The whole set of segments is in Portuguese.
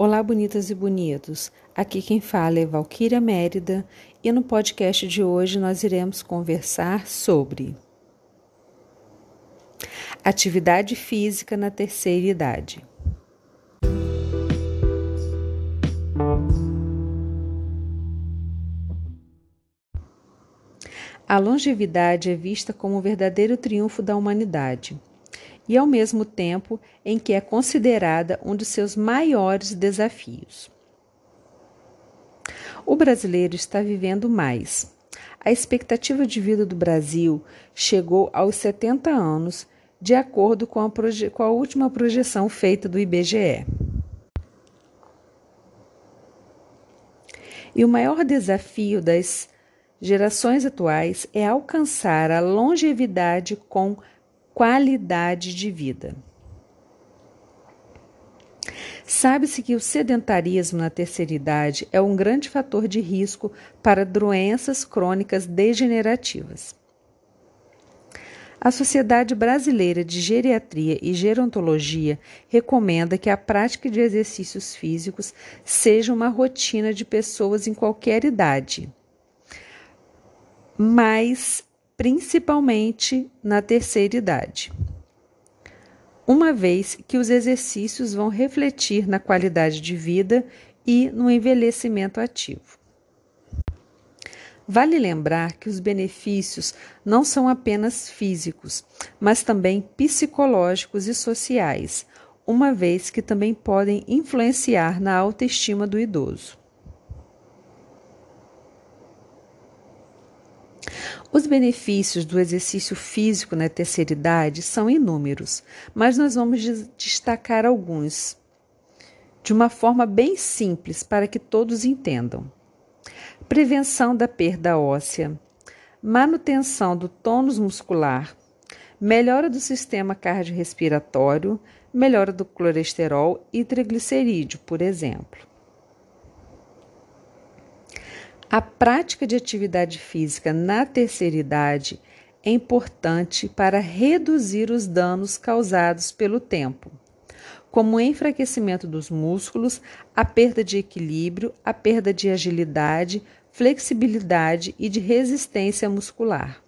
Olá, bonitas e bonitos. Aqui quem fala é Valquíria Mérida e no podcast de hoje nós iremos conversar sobre atividade física na terceira idade. A longevidade é vista como o verdadeiro triunfo da humanidade e, ao mesmo tempo, em que é considerada um dos seus maiores desafios. O brasileiro está vivendo mais. A expectativa de vida do Brasil chegou aos 70 anos, de acordo com a, com a última projeção feita do IBGE. E o maior desafio das gerações atuais é alcançar a longevidade com qualidade de vida. Sabe-se que o sedentarismo na terceira idade é um grande fator de risco para doenças crônicas degenerativas. A Sociedade Brasileira de Geriatria e Gerontologia recomenda que a prática de exercícios físicos seja uma rotina de pessoas em qualquer idade, mas principalmente na terceira idade. Uma vez que os exercícios vão refletir na qualidade de vida e no envelhecimento ativo. Vale lembrar que os benefícios não são apenas físicos, mas também psicológicos e sociais, uma vez que também podem influenciar na autoestima do idoso. Os benefícios do exercício físico na terceira idade são inúmeros, mas nós vamos destacar alguns de uma forma bem simples para que todos entendam. Prevenção da perda óssea, manutenção do tônus muscular, melhora do sistema cardiorrespiratório, melhora do colesterol e triglicerídeo, por exemplo. A prática de atividade física na terceira idade é importante para reduzir os danos causados pelo tempo, como o enfraquecimento dos músculos, a perda de equilíbrio, a perda de agilidade, flexibilidade e de resistência muscular.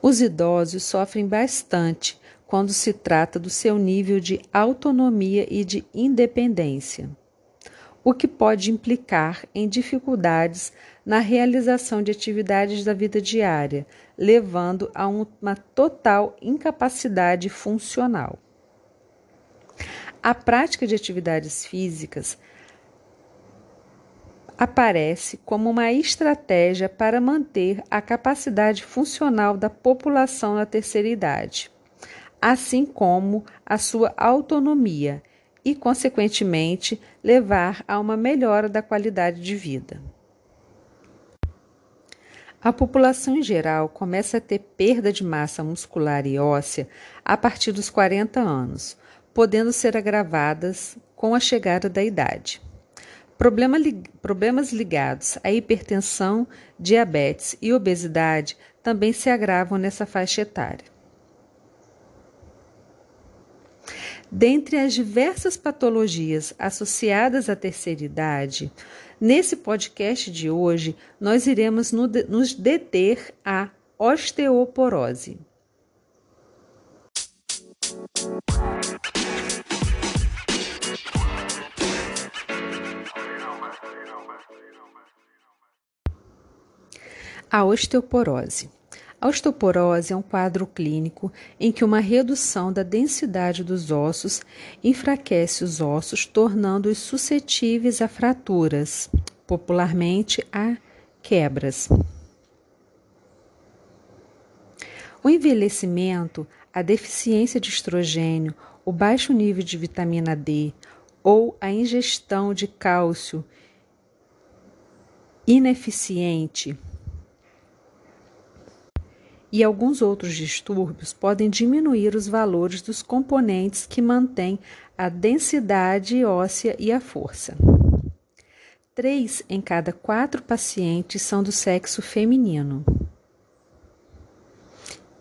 Os idosos sofrem bastante quando se trata do seu nível de autonomia e de independência o que pode implicar em dificuldades na realização de atividades da vida diária, levando a uma total incapacidade funcional. A prática de atividades físicas aparece como uma estratégia para manter a capacidade funcional da população na terceira idade, assim como a sua autonomia e, consequentemente, levar a uma melhora da qualidade de vida. A população em geral começa a ter perda de massa muscular e óssea a partir dos 40 anos, podendo ser agravadas com a chegada da idade. Problema li problemas ligados à hipertensão, diabetes e obesidade também se agravam nessa faixa etária. Dentre as diversas patologias associadas à terceira idade, nesse podcast de hoje nós iremos nos deter à osteoporose. A osteoporose. A osteoporose é um quadro clínico em que uma redução da densidade dos ossos enfraquece os ossos, tornando-os suscetíveis a fraturas, popularmente a quebras. O envelhecimento, a deficiência de estrogênio, o baixo nível de vitamina D ou a ingestão de cálcio ineficiente e alguns outros distúrbios podem diminuir os valores dos componentes que mantêm a densidade óssea e a força. Três em cada quatro pacientes são do sexo feminino.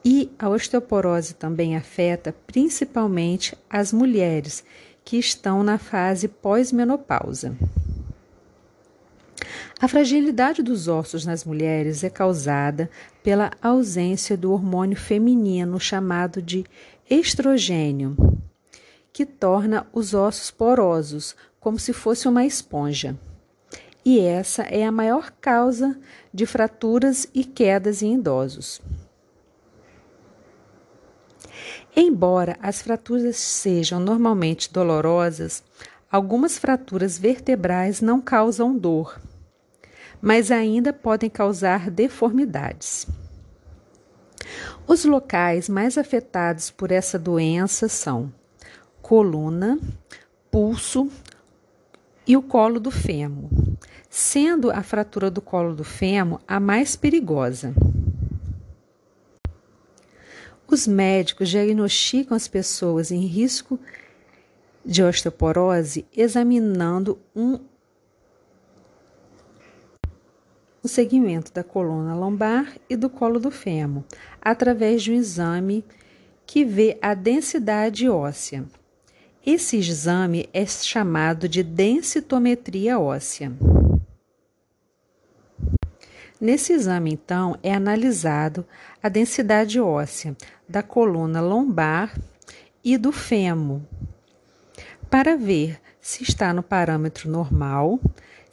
E a osteoporose também afeta principalmente as mulheres que estão na fase pós-menopausa. A fragilidade dos ossos nas mulheres é causada pela ausência do hormônio feminino chamado de estrogênio, que torna os ossos porosos, como se fosse uma esponja. E essa é a maior causa de fraturas e quedas em idosos. Embora as fraturas sejam normalmente dolorosas, algumas fraturas vertebrais não causam dor, mas ainda podem causar deformidades. Os locais mais afetados por essa doença são coluna, pulso e o colo do fêmur, sendo a fratura do colo do fêmur a mais perigosa. Os médicos diagnosticam as pessoas em risco de osteoporose examinando um o segmento da coluna lombar e do colo do fêmur, através de um exame que vê a densidade óssea. Esse exame é chamado de densitometria óssea. Nesse exame, então, é analisado a densidade óssea da coluna lombar e do fêmur, para ver se está no parâmetro normal,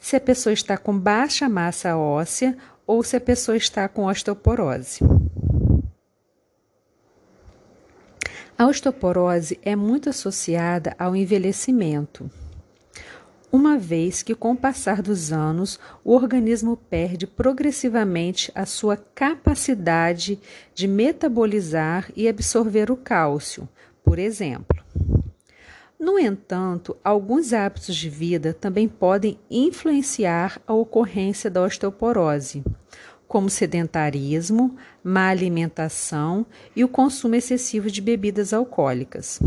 se a pessoa está com baixa massa óssea ou se a pessoa está com osteoporose. A osteoporose é muito associada ao envelhecimento uma vez que, com o passar dos anos, o organismo perde progressivamente a sua capacidade de metabolizar e absorver o cálcio, por exemplo. No entanto, alguns hábitos de vida também podem influenciar a ocorrência da osteoporose, como sedentarismo, má alimentação e o consumo excessivo de bebidas alcoólicas.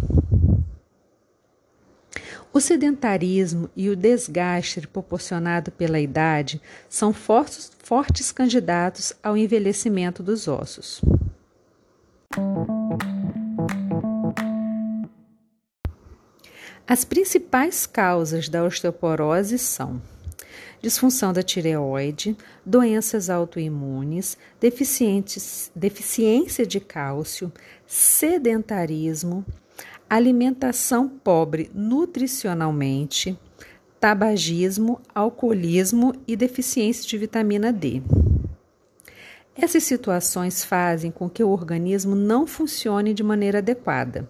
O sedentarismo e o desgaste proporcionado pela idade são fortes, fortes candidatos ao envelhecimento dos ossos. As principais causas da osteoporose são disfunção da tireoide, doenças autoimunes, deficiência de cálcio, sedentarismo, alimentação pobre nutricionalmente, tabagismo, alcoolismo e deficiência de vitamina D. Essas situações fazem com que o organismo não funcione de maneira adequada,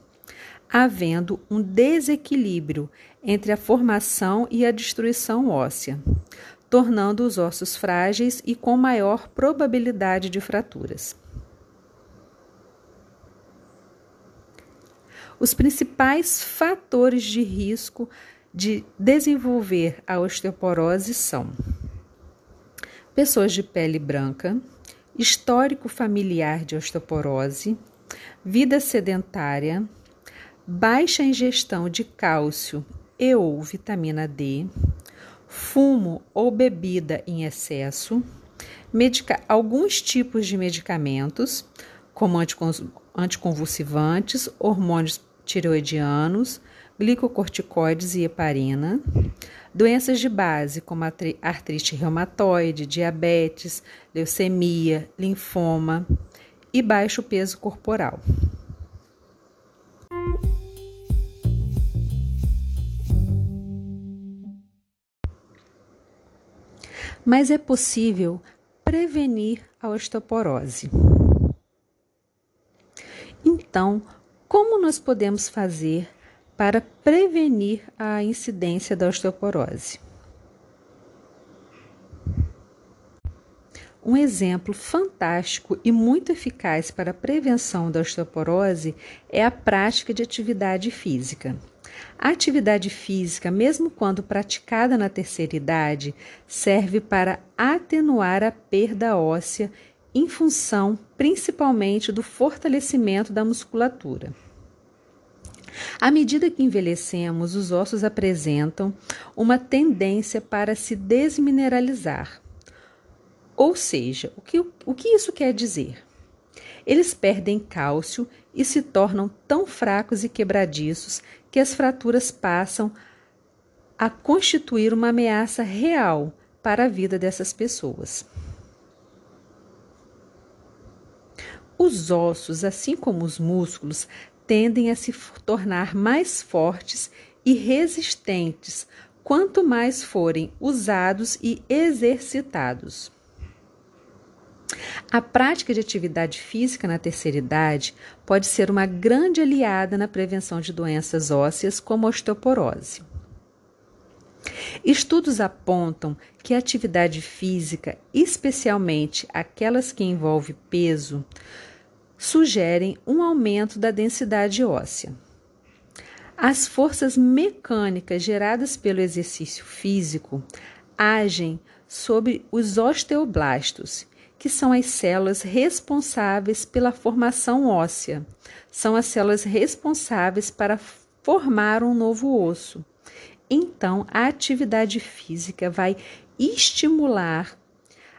havendo um desequilíbrio entre a formação e a destruição óssea, tornando os ossos frágeis e com maior probabilidade de fraturas. Os principais fatores de risco de desenvolver a osteoporose são pessoas de pele branca, histórico familiar de osteoporose, vida sedentária, baixa ingestão de cálcio e ou vitamina D, fumo ou bebida em excesso, medica alguns tipos de medicamentos, como anticonvulsivantes, hormônios tireoidianos, glicocorticoides e heparina, doenças de base como artrite reumatoide, diabetes, leucemia, linfoma e baixo peso corporal. Mas é possível prevenir a osteoporose. Então, como nós podemos fazer para prevenir a incidência da osteoporose? Um exemplo fantástico e muito eficaz para a prevenção da osteoporose é a prática de atividade física. A atividade física, mesmo quando praticada na terceira idade, serve para atenuar a perda óssea em função principalmente do fortalecimento da musculatura. À medida que envelhecemos, os ossos apresentam uma tendência para se desmineralizar. Ou seja, o que, o que isso quer dizer? Eles perdem cálcio e se tornam tão fracos e quebradiços que as fraturas passam a constituir uma ameaça real para a vida dessas pessoas. Os ossos, assim como os músculos, tendem a se tornar mais fortes e resistentes quanto mais forem usados e exercitados. A prática de atividade física na terceira idade pode ser uma grande aliada na prevenção de doenças ósseas como osteoporose. Estudos apontam que a atividade física, especialmente aquelas que envolvem peso, sugerem um aumento da densidade óssea. As forças mecânicas geradas pelo exercício físico agem sobre os osteoblastos, que são as células responsáveis pela formação óssea. São as células responsáveis para formar um novo osso. Então, a atividade física vai estimular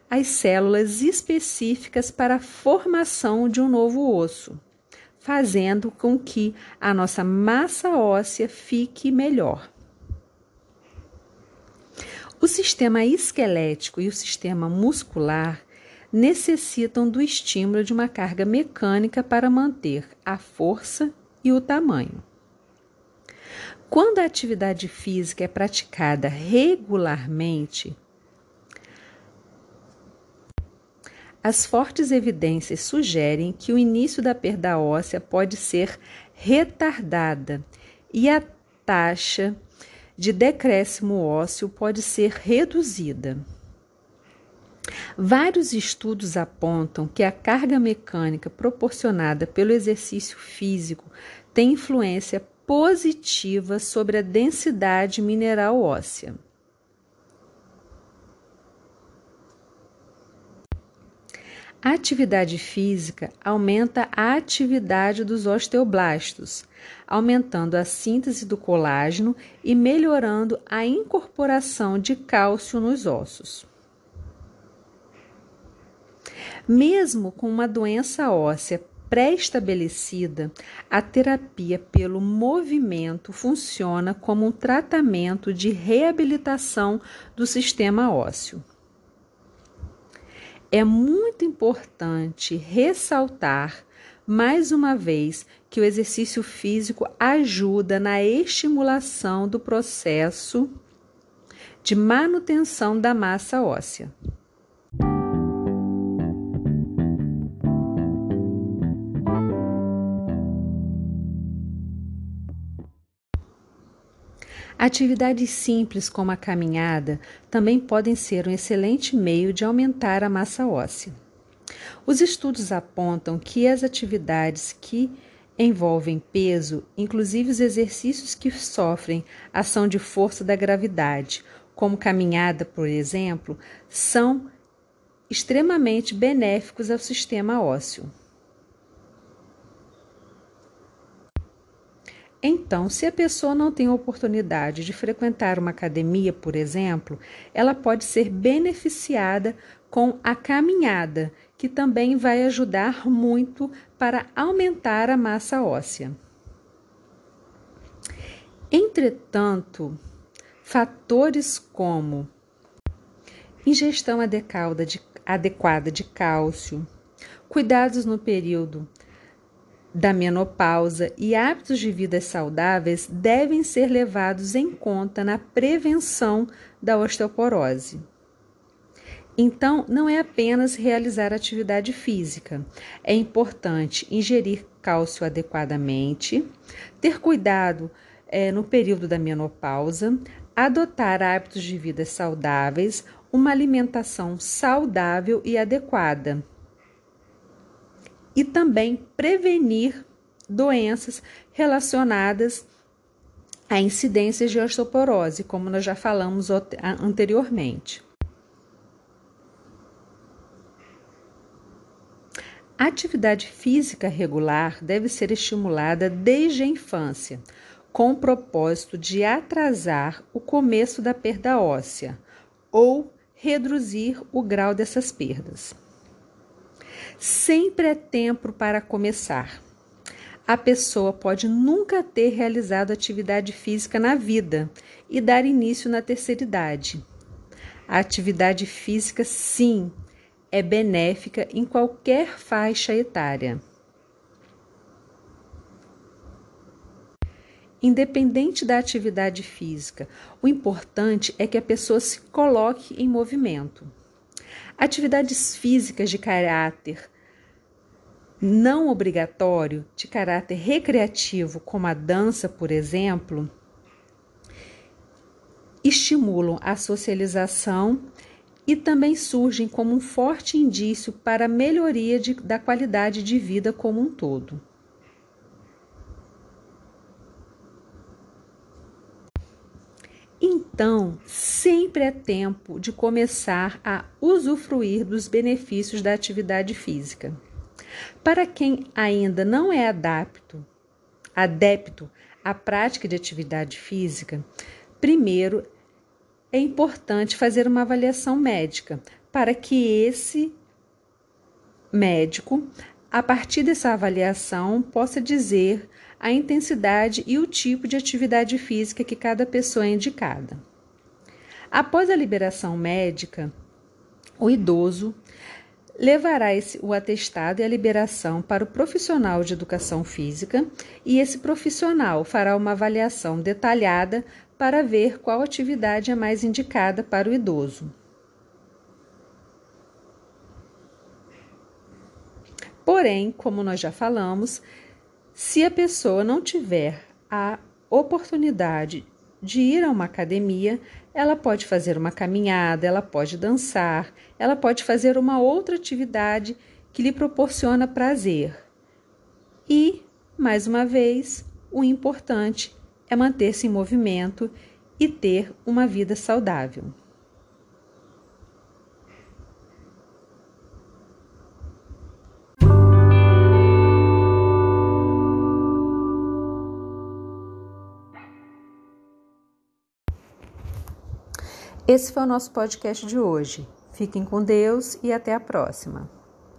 as células específicas para a formação de um novo osso, fazendo com que a nossa massa óssea fique melhor. O sistema esquelético e o sistema muscular necessitam do estímulo de uma carga mecânica para manter a força e o tamanho. Quando a atividade física é praticada regularmente, as fortes evidências sugerem que o início da perda óssea pode ser retardada e a taxa de decréscimo ósseo pode ser reduzida. Vários estudos apontam que a carga mecânica proporcionada pelo exercício físico tem influência positiva sobre a densidade mineral óssea. A atividade física aumenta a atividade dos osteoblastos, aumentando a síntese do colágeno e melhorando a incorporação de cálcio nos ossos. Mesmo com uma doença óssea pré-estabelecida, a terapia pelo movimento funciona como um tratamento de reabilitação do sistema ósseo. É muito importante ressaltar mais uma vez que o exercício físico ajuda na estimulação do processo de manutenção da massa óssea. Atividades simples como a caminhada também podem ser um excelente meio de aumentar a massa óssea. Os estudos apontam que as atividades que envolvem peso, inclusive os exercícios que sofrem ação de força da gravidade, como caminhada, por exemplo, são extremamente benéficos ao sistema ósseo. Então, se a pessoa não tem oportunidade de frequentar uma academia, por exemplo, ela pode ser beneficiada com a caminhada, que também vai ajudar muito para aumentar a massa óssea. Entretanto, fatores como ingestão adequada de, adequada de cálcio, cuidados no período da menopausa e hábitos de vida saudáveis devem ser levados em conta na prevenção da osteoporose. Então, não é apenas realizar atividade física, é importante ingerir cálcio adequadamente, ter cuidado é, no período da menopausa, adotar hábitos de vida saudáveis, uma alimentação saudável e adequada e também prevenir doenças relacionadas a incidências de osteoporose, como nós já falamos anteriormente. A atividade física regular deve ser estimulada desde a infância, com o propósito de atrasar o começo da perda óssea ou reduzir o grau dessas perdas. Sempre é tempo para começar. A pessoa pode nunca ter realizado atividade física na vida e dar início na terceira idade. A atividade física, sim, é benéfica em qualquer faixa etária. Independente da atividade física, o importante é que a pessoa se coloque em movimento. Atividades físicas de caráter não obrigatório, de caráter recreativo, como a dança, por exemplo, estimulam a socialização e também surgem como um forte indício para a melhoria de, da qualidade de vida como um todo. Então, sempre é tempo de começar a usufruir dos benefícios da atividade física. Para quem ainda não é adapto, adepto à prática de atividade física, primeiro é importante fazer uma avaliação médica para que esse médico, a partir dessa avaliação, possa dizer a intensidade e o tipo de atividade física que cada pessoa é indicada. Após a liberação médica, o idoso levará esse, o atestado e a liberação para o profissional de educação física e esse profissional fará uma avaliação detalhada para ver qual atividade é mais indicada para o idoso. Porém, como nós já falamos, se a pessoa não tiver a oportunidade de ir a uma academia, ela pode fazer uma caminhada, ela pode dançar, ela pode fazer uma outra atividade que lhe proporciona prazer. E, mais uma vez, o importante é manter-se em movimento e ter uma vida saudável. Esse foi o nosso podcast de hoje. Fiquem com Deus e até a próxima.